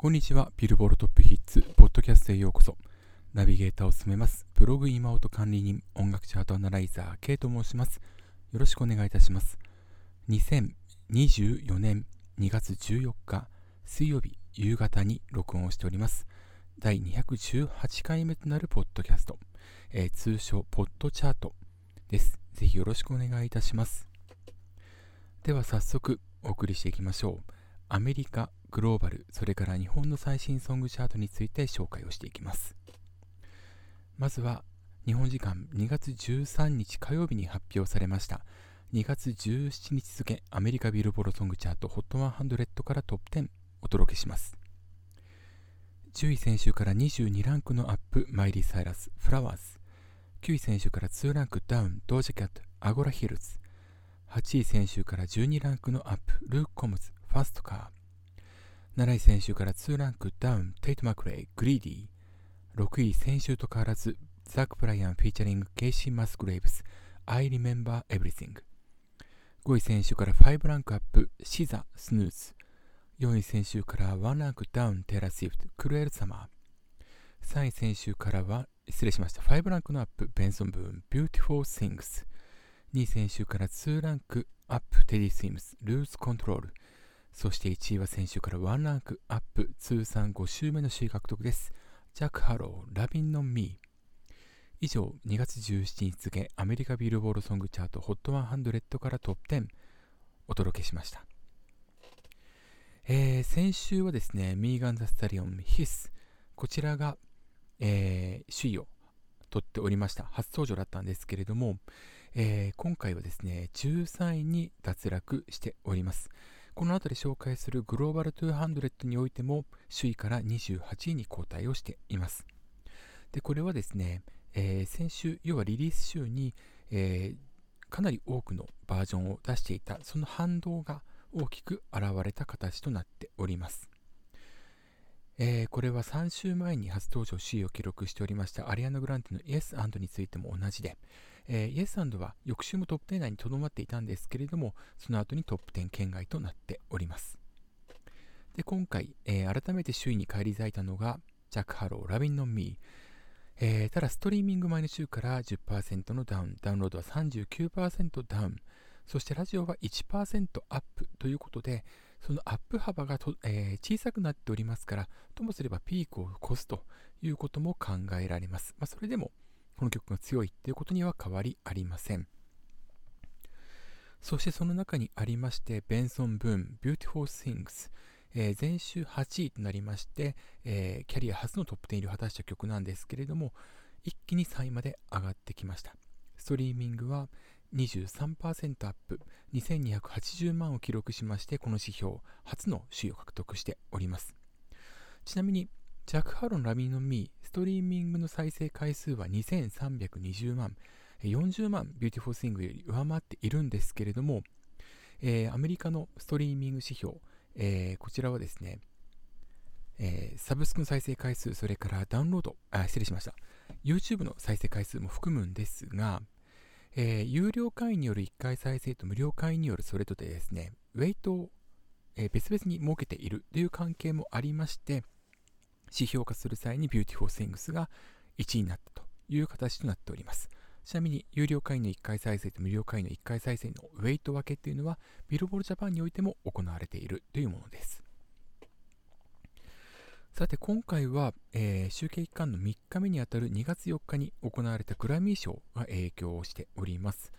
こんにちは。ビルボールトップヒッツ、ポッドキャストへようこそ。ナビゲーターを務めます。ブログ今音管理人、音楽チャートアナライザー、K と申します。よろしくお願いいたします。2024年2月14日、水曜日夕方に録音をしております。第218回目となるポッドキャスト、えー、通称ポッドチャートです。ぜひよろしくお願いいたします。では早速お送りしていきましょう。アメリカ、グローバル、それから日本の最新ソングチャートについて紹介をしていきます。まずは、日本時間2月13日火曜日に発表されました2月17日付アメリカビルボードソングチャート HOT100 からトップ10お届けします。10位先週から22ランクのアップマイリー・サイラス Flowers。9位先週から2ランクダウンドージャキャット Agora Hills。8位先週から12ランクのアップルーク・コムズ Fast Car。7位先週から2ランクダウン。テイト・マクレイ Greedy。6位先週と変わらずザック・ブライアンフィーチャリングケイシー・マスグレイブス。I Remember Everything 5位先週から5ランクアップシザ Snooze。4位先週から1ランクダウンテイラー・スウィフト。 Cruel Summer。3位先週からは失礼しました。5ランクのアップベンソン・ブーン。Beautiful Things 2位先週から2ランクアップテディ・スイムス。 Lose Control。そして1位は先週から1ランクアップ通算5週目の首位獲得です。ジャック・ハロー、 Lovin On Me。以上、2月17日付アメリカビルボードソングチャート HOT100 からトップ10お届けしました。えー、先週はですね、ミーガン・ザ・スタリオン、 Hiss、こちらが、えー、首位を取っておりました。初登場だったんですけれども、えー、今回はですね、13位に脱落しております。この辺り紹介するグローバル200においても首位から28位に後退をしています。で、これはですね、えー、先週、要はリリース週に、えー、かなり多くのバージョンを出していた、その反動が大きく現れた形となっております。えー、これは3週前に初登場首位を記録しておりましたアリアナ・グランデの Yes& についても同じで、えー、Yes& は翌週もトップ10内にとどまっていたんですけれども、その後にトップ10圏外となっております。で今回、えー、改めて首位に返り咲いたのが、ジャック・ハーロウ、Lovin On Me。えー、ただ、ストリーミング前の週から10%のダウン、ダウンロードは39%ダウン、そしてラジオは1%アップということで、そのアップ幅がと、えー、小さくなっておりますから、ともすればピークを越すということも考えられます。まあ、それでも、この曲が強いっていうことには変わりありません。そしてその中にありまして、ベンソン・ブーン、Beautiful Things、えー、前週8位となりまして、えー、キャリア初のトップ10入りを果たした曲なんですけれども、一気に3位まで上がってきました。ストリーミングは23%アップ、2280万を記録しまして、この指標、初の首位を獲得しております。ちなみに、ジャック・ハーロウ・Lovin On Me、ストリーミングの再生回数は2320万、40万 Beautiful Things より上回っているんですけれども、えー、アメリカのストリーミング指標、えー、こちらはですね、えー、サブスクの再生回数、それからダウンロード、あ、失礼しました。YouTube の再生回数も含むんですが、えー、有料会員による1回再生と無料会員によるそれとでですね、ウェイトを、えー、別々に設けているという関係もありまして、指標化する際に Beautiful Things が1位になったという形となっております。ちなみに、有料会員の1回再生と無料会員の1回再生のウェイト分けっていうのは、ビルボードジャパンにおいても行われているというものです。さて、今回は、えー、集計期間の3日目にあたる2月4日に行われたグラミー賞が影響をしております。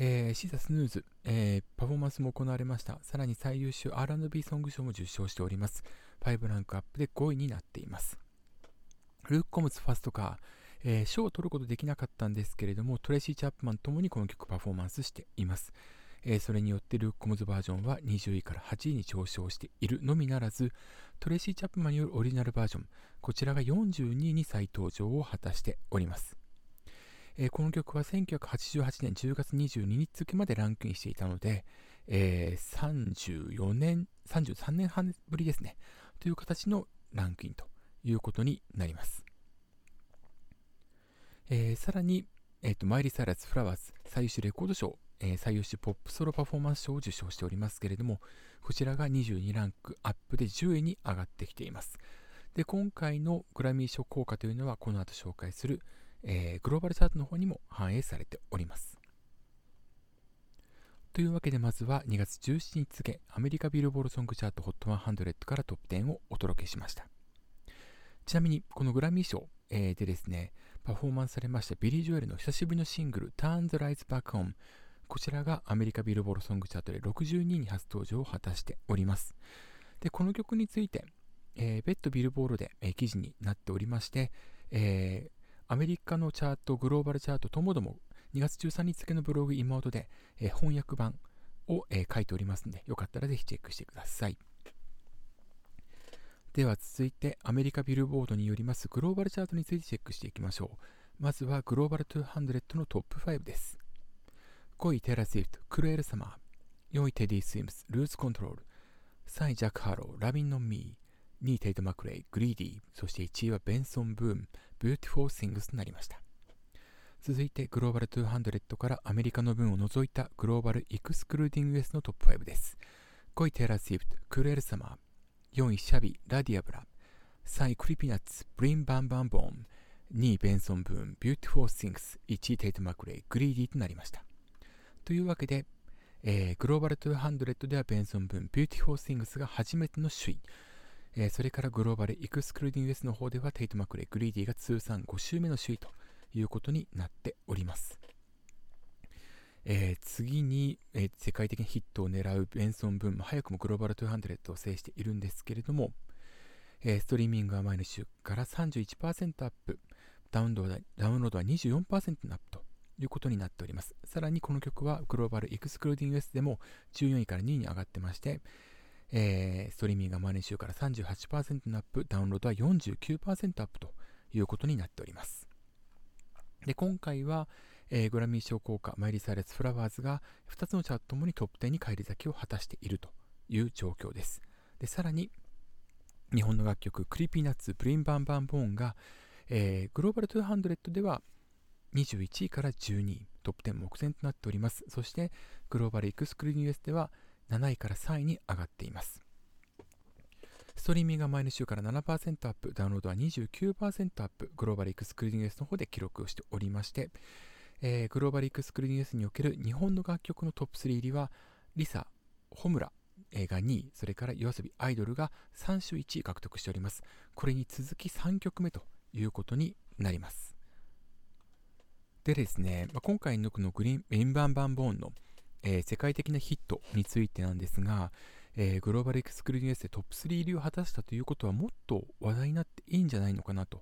えー、シザ・スヌーズ、えー、パフォーマンスも行われました。さらに最優秀 R&B ソング賞も受賞しております。5ランクアップで5位になっています。ルーク・コムズファストカー、えー、賞を取ることできなかったんですけれども、トレイシー・チャップマンともにこの曲パフォーマンスしています。えー、それによってルーク・コムズバージョンは20位から8位に上昇しているのみならず、トレイシー・チャップマンによるオリジナルバージョン、こちらが42位に再登場を果たしております。えー、この曲は1988年10月22日付までランクインしていたので、えー、34年、33年半ぶりですね。という形のランクインということになります。えー、さらに、えーと、マイリー・サイラス・フラワーズ最優秀レコード賞、え、最優秀ポップソロパフォーマンス賞を受賞しておりますけれども、こちらが22ランクアップで10位に上がってきています。で、今回のグラミー賞効果というのは、この後紹介する、えー、グローバルチャートの方にも反映されております。というわけでまずは2月17日付アメリカビルボールソングチャート HOT100 からトップ10をお届けしました。ちなみにこのグラミー賞、えー、でですね、パフォーマンスされましたビリー・ジョエルの久しぶりのシングル Turn the Lights Back On こちらがアメリカビルボールソングチャートで62位に初登場を果たしております。で、この曲について、えー、別途ビルボールで、えー、記事になっておりまして、えー、アメリカのチャート、グローバルチャートともども2月13日付のブログ妹で、えー、翻訳版を、えー、書いておりますので、よかったらぜひチェックしてください。では続いてアメリカビルボードによりますグローバルチャートについてチェックしていきましょう。まずはグローバル200のトップ5です。5位テイラー・スウィフト、 Cruel Summer。4位テディ・スイムス、 Lose Control。3位ジャック・ハーロウ、Lovin On Me。2位テイト・マクレイ、 Greedy。そして1位はベンソン・ブーン、Beautiful Things となりました。続いてグローバル200からアメリカの分を除いた Global Excluding U.S.のトップ5です。5位テイラー・スウィフト、 Cruel Summer。4位シャビ、 La Diabla、3位 Creepy Nuts、Bling-Bang-Bang-Born、2位ベンソンブーン、 Beautiful Things、1位テイトマクレイ、 Greedy となりました。というわけで、えー、グローバル200ではベンソンブーン、 Beautiful Things が初めての首位、えー、それからグローバルエクスクルーディング S の方ではテイトマクレイ、Greedy が通算5週目の首位ということになっております。えー、次に、えー、世界的なヒットを狙うベンソン・ブーンも早くもグローバル200を制しているんですけれども、えー、ストリーミングは前の週から31%アップ、ダウンロードダウンロードは24%のアップということになっております。さらにこの曲はグローバルエクスクルーディング S でも14位から2位に上がってまして、えー、ストリーミングは前の週から38%のアップ、ダウンロードは49%アップということになっております。で、今回は、えー、グラミー賞効果、マイリ・サイレス・フラワーズが2つのチャートともにトップ10に返り咲きを果たしているという状況です。で、さらに、日本の楽曲、 Creepy Nuts、Bling-Bang-Bang-Born が、えー、グローバル200では21位から12位、トップ10目前となっております。そして、 Global Excluding U.S.では7位から3位に上がっています。ストリーミングが前の週から7%アップ、ダウンロードは29%アップ、 Global Excluding U.S. の方で記録をしておりまして、えー、 Global Excluding U.S. における日本の楽曲のトップ3入りは、リサ、ホムラ、が2位、それから yoasobi アイドルが3週1位獲得しております。これに続き3曲目ということになります。でですね、まあ、今回のこのグリーン、メインバンバンボーンの、えー、世界的なヒットについてなんですが、えー、グローバルエクスクルーニングでトップ3入りを果たしたということはもっと話題になっていいんじゃないのかなと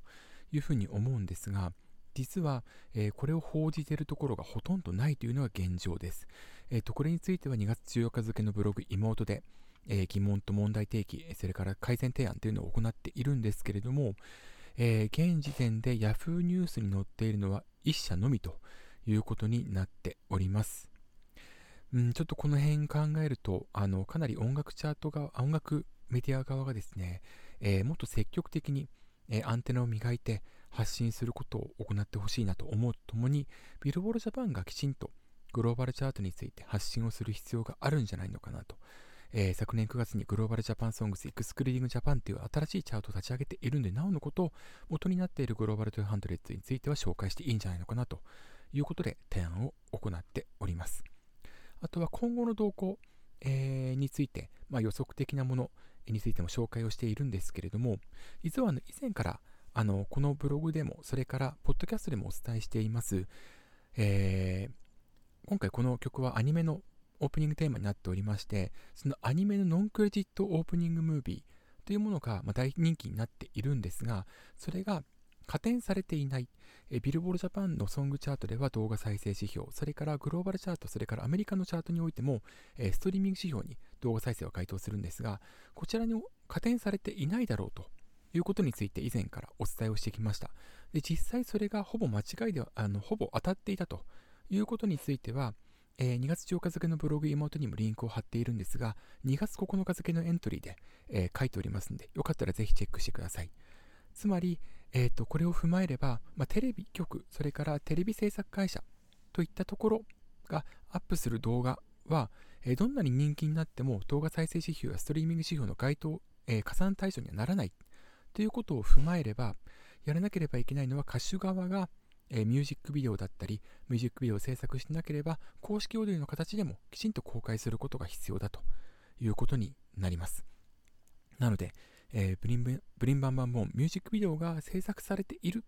いうふうに思うんですが、実は、えー、これを報じているところがほとんどないというのが現状です。えーと、これについては2月14日付のブログ妹で、えー、疑問と問題提起、それから改善提案というのを行っているんですけれども、え、現時点で Yahoo ニュースに載っているのは1社のみということになっております。うん、ちょっとこの辺考えると、あのかなり音楽チャートが、音楽メディア側がですね、えー、もっと積極的に、えー、アンテナを磨いて、発信することを行ってほしいなと思うとともに、ビルボードジャパンがきちんとグローバルチャートについて発信をする必要があるんじゃないのかなと。えー、昨年9月に Global Japan Songs Excluding Japan という新しいチャートを立ち上げているんで、なおのこと元になっているグローバル200については紹介していいんじゃないのかなということで提案を行っております。あとは今後の動向、えー、について、まあ、予測的なものについても紹介をしているんですけれども、実はあの、以前からあの、このブログでも、それから、ポッドキャストでもお伝えしています、えー、今回この曲はアニメのオープニングテーマになっておりまして、そのアニメのノンクレジットオープニングムービーというものが、ま大人気になっているんですが、それが加点されていない、えビルボールジャパンのソングチャートでは動画再生指標、それからグローバルチャート、それからアメリカのチャートにおいても、えストリーミング指標に動画再生を回答するんですが、こちらに加点されていないだろうということについて以前からお伝えをしてきました。で実際それがほぼ間違いでは、あのほぼ当たっていたということについては、えー、2月10日付のブログ妹にもリンクを貼っているんですが、2月9日付のエントリーで、えー、書いておりますので、よかったらぜひチェックしてください。つまり、えーと、これを踏まえれば、まあ、テレビ局、それからテレビ制作会社といったところがアップする動画は、えどんなに人気になっても動画再生指標やストリーミング指標の該当、え加算対象にはならないということを踏まえれば、やらなければいけないのは歌手側が、えミュージックビデオだったり、ミュージックビデオを制作しなければ、公式オーディオの形でもきちんと公開することが必要だということになります。なので、えー、ブリンブリンバンバンボンミュージックビデオが制作されている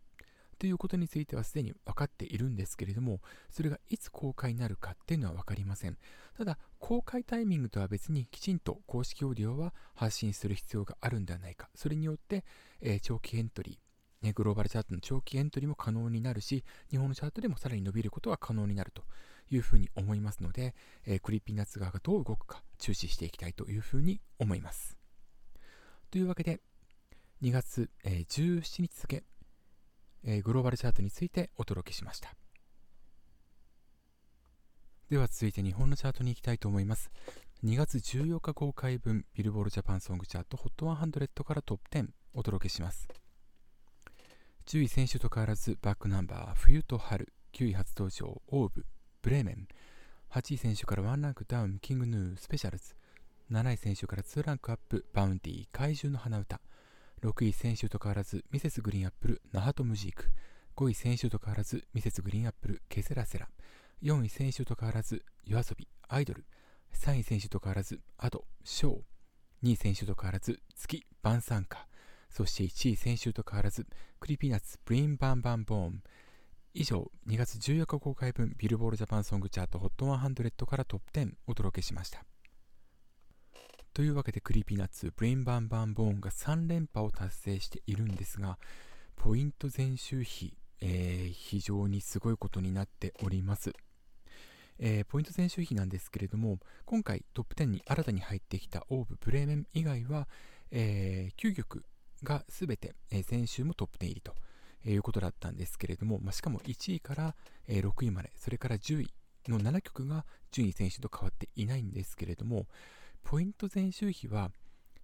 ということについてはすでに分かっているんですけれども、それがいつ公開になるかっていうのは分かりません。ただ、公開タイミングとは別にきちんと公式オーディオは発信する必要があるんではないか。それによって、えー、長期エントリー、ね、グローバルチャートの長期エントリーも可能になるし、日本のチャートでもさらに伸びることが可能になるというふうに思いますので、えー、 Creepy Nuts 側がどう動くか注視していきたいというふうに思います。というわけで、2月、えー、17日付、えー、グローバルチャートについてお届けしました。では続いて日本のチャートに行きたいと思います。2月14日公開分ビルボードジャパンソングチャート HOT100 からトップ10お届けします。10位前週と変わらず back number 冬と春。9位初登場 OWV。ブレーメン。8位前週から1ランクダウン。 King Gnu SPECIALZ。7位前週から2ランクアップ。 Vaundy 怪獣の花歌。6位前週と変わらず Mrs. GREEN APPLE。ナハトムジーク。5位前週と変わらず Mrs. GREEN APPLE。ケセラセラ。4位前週と変わらず YOASOBI。アイドル。3位前週と変わらず Ado。唱。2位前週と変わらず tuki。晩餐歌そして1位前週と変わらず Creepy Nuts Bling-Bang-Bang-Born。以上2月14日公開分ビルボードジャパンソングチャート HOT100 からトップ10お届けしました。というわけで Creepy Nuts Bling-Bang-Bang-Born が3連覇を達成しているんですがポイント前週比、えー、非常にすごいことになっております、えー、ポイント前週比なんですけれども今回トップ10に新たに入ってきた OWV ブレーメン以外は、えー、9曲が全て、え先週もトップ10入りということだったんですけれども、まあ、しかも1位から、え6位までそれから10位の7曲が順位前週と変わっていないんですけれども、ポイント前週比は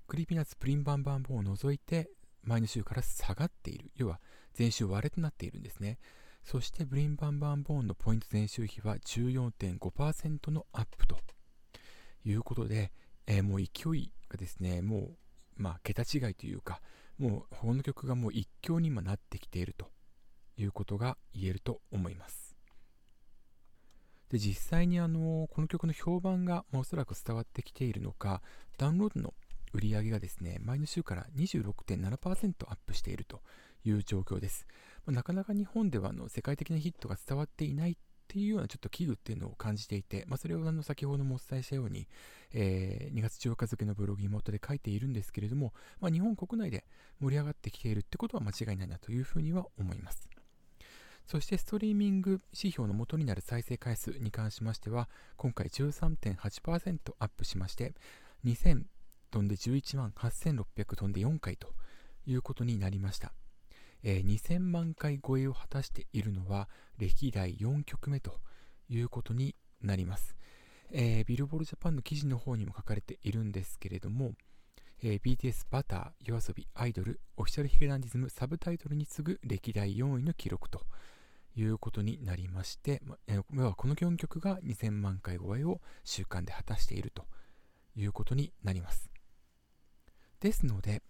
Creepy Nuts Bling-Bang-Bang-Born を除いて前の週から下がっている要は前週割れとなっているんですね。そして Bling-Bang-Bang-Born のポイント前週比は14.5%のアップということで、えー、もう勢いがですねもうまあ桁違いというかもうこの曲がもう一強に今なってきているということが言えると思います。で実際にあのこの曲の評判が、まあ、おそらく伝わってきているのかダウンロードの売り上げがですね前の週から26.7%アップしているという状況です、まあ、なかなか日本ではあの世界的なヒットが伝わっていないっていうようなちょっと危惧っていうのを感じていて、まあ、それをあの先ほどもお伝えしたように、えー、2月14日付のブログ妹で書いているんですけれども、まあ、日本国内で盛り上がってきているってことは間違いないなというふうには思いますそしてストリーミング指標の元になる再生回数に関しましては、今回13.8%アップしまして、2000飛んで11万8600飛んで4回ということになりました。えー、2000万回超えを果たしているのは歴代4曲目ということになります。えー、ビルボールジャパンの記事の方にも書かれているんですけれども、えー、BTS バター、夜遊び、アイドル、オフィシャルヒゲダンディズムサブタイトルに次ぐ歴代4位の記録ということになりまして、まえー、この4曲が2000万回超えを週間で果たしているということになります。ですので、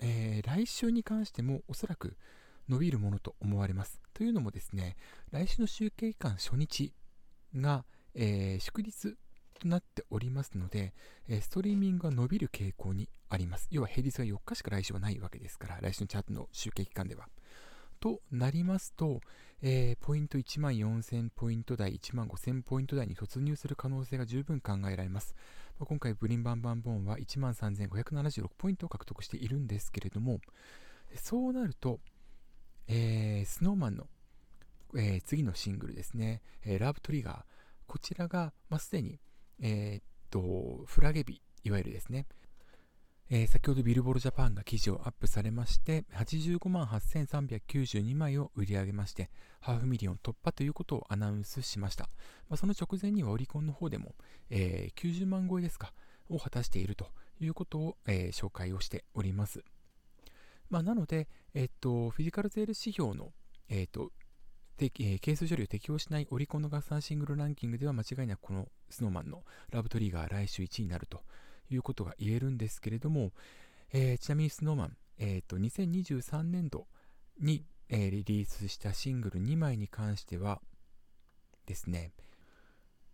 えー、来週に関してもおそらく伸びるものと思われます。というのもですね、来週の集計期間初日が、えー、祝日となっておりますので、えストリーミングが伸びる傾向にあります。要は平日が4日しか来週はないわけですから、来週のチャートの集計期間では。となりますと、えー、ポイント1万4000ポイント台、1万5000ポイント台に突入する可能性が十分考えられます。ま、今回、ブリンバンバンボーンは13,576ポイントを獲得しているんですけれども、そうなると、えー、スノーマンの、えー、次のシングルですね、えー、ラブトリガー、こちらが、まあ、すでに、えー、っと、フラゲ日、いわゆるですね、えー、先ほどビルボードジャパンが記事をアップされまして、85万8392枚を売り上げまして、ハーフミリオン突破ということをアナウンスしました。まあ、その直前にはオリコンの方でも、えー、90万超えですか、を果たしているということを、えー、紹介をしております。まあ、なので、えっと、フィジカルゼール指標の、えっと、えー、係数処理を適用しないオリコンの合算シングルランキングでは間違いなくこの snowman のラブトリガー来週1位になるということが言えるんですけれども、えー、ちなみに snowman、えーと、2023年度に、えー、リリースしたシングル2枚に関してはですね、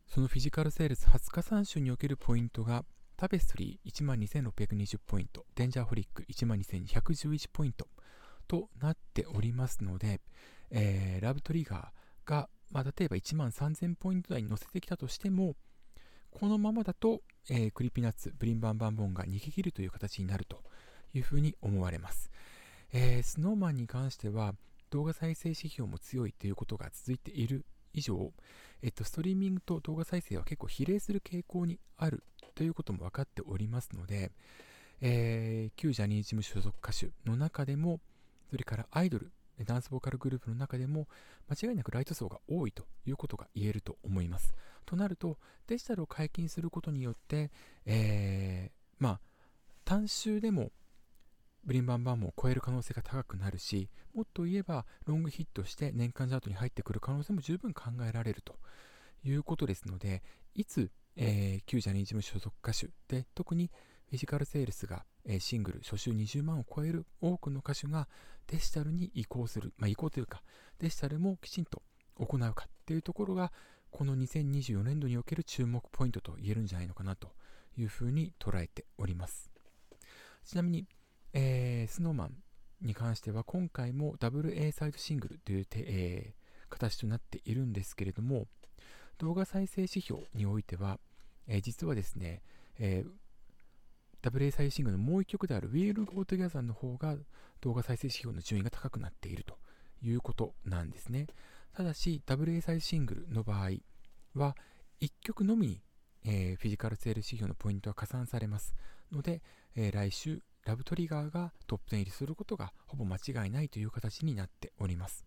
そのフィジカルセールス20日3週におけるポイントがタペストリー12,620ポイント、デンジャーフリック12,211ポイントとなっておりますので、えー、ラブトリガーが、まあ、例えば13,000ポイント台に乗せてきたとしても、このままだと、えー、クリピナッツ、ブリンバンバンボンが逃げ切るという形になるというふうに思われます。えー、スノーマンに関しては動画再生指標も強いということが続いている以上、えっと、ストリーミングと動画再生は結構比例する傾向にあるということも分かっておりますので、えー、旧ジャニーズ事務所所属歌手の中でも、それからアイドル、ダンスボーカルグループの中でも間違いなくライト層が多いということが言えると思います。となるとデジタルを解禁することによって、えー、まあ単集でもブリンバンバンも超える可能性が高くなるしもっと言えばロングヒットして年間チャートに入ってくる可能性も十分考えられるということですのでいつ、えー、旧ジャニーズ事務所属歌手で特にフィジカルセールスが、えー、シングル初週20万を超える多くの歌手がデジタルに移行する、まあ、移行というかデジタルもきちんと行うかっていうところがこの2024年度における注目ポイントと言えるんじゃないのかなというふうに捉えておりますちなみに、えー、スノーマンに関しては今回もダブル A サイドシングルという、えー、形となっているんですけれども動画再生指標においては、えー、実はですね、えー、ダブル A サイドシングルのもう一曲である We'll Go Together の方が動画再生指標の順位が高くなっているということなんですね。ただし、ダブル A サイドシングルの場合は、1曲のみに、えー、フィジカルセールス指標のポイントは加算されますので、えー、来週、ラブトリガーがトップ10入りすることがほぼ間違いないという形になっております。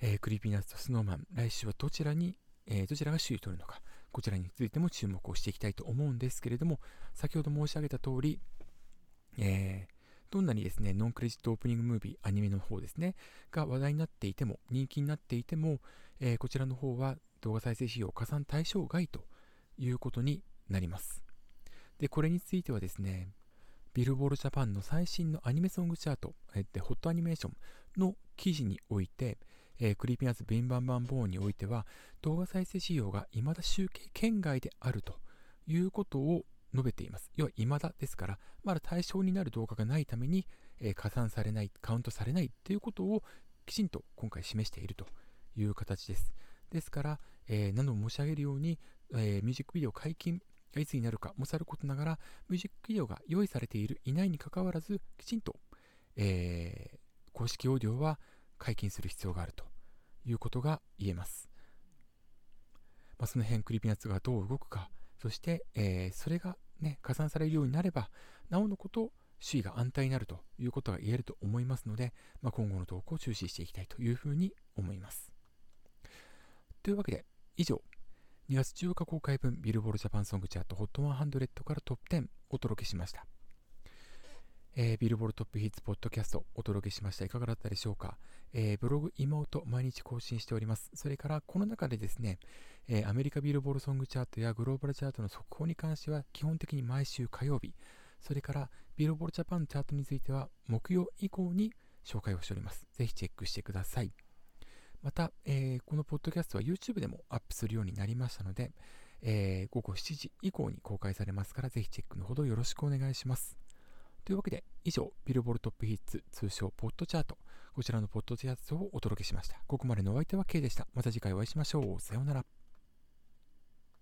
えー、クリーピーナッツとスノーマン、来週はどちらに、えー、どちらが首位取るのか、こちらについても注目をしていきたいと思うんですけれども、先ほど申し上げた通り、えー、どんなにですね、ノンクレジットオープニングムービー、アニメの方ですね、が話題になっていても、人気になっていても、えー、こちらの方は動画再生指標加算対象外ということになります。で、これについてはですね、ビルボードジャパンの最新のアニメソングチャート、えー、ホットアニメーションの記事において、えー、クリーピーナッツブリンバンバンボーンにおいては、動画再生指標が未だ集計圏外であるということを述べています。要は未だですから、まだ対象になる動画がないために、えー、加算されない、カウントされないということをきちんと今回示しているという形です。ですから、えー、何度も申し上げるように、えー、ミュージックビデオ解禁がいつになるかもさることながら、ミュージックビデオが用意されている、いないにかかわらず、きちんと、えー、公式オーディオは解禁する必要があるということが言えます。まあ、その辺、クリピナッツがどう動くか、そして、えー、それが、ね、加算されるようになれば、なおのこと、首位が安泰になるということが言えると思いますので、まあ、今後の動向を注視していきたいというふうに思います。というわけで、以上、2月14日公開分ビルボールジャパンソングチャート HOT100 からトップ10お届けしました。えー、ビルボールトップヒッツポッドキャストお届けしました。いかがだったでしょうか、えー、ブログ妹毎日更新しております。それからこの中でですね、えー、アメリカビルボールソングチャートやグローバルチャートの速報に関しては基本的に毎週火曜日、それからビルボールジャパンチャートについては木曜以降に紹介をしております。ぜひチェックしてください。また、えー、このポッドキャストは YouTube でもアップするようになりましたので、えー、午後7時以降に公開されますから、ぜひチェックのほどよろしくお願いします。というわけで、以上、ビルボルトップヒッツ、通称ポッドチャート、こちらのポッドチャートをお届けしました。ここまでのお相手は K でした。また次回お会いしましょう。さようなら。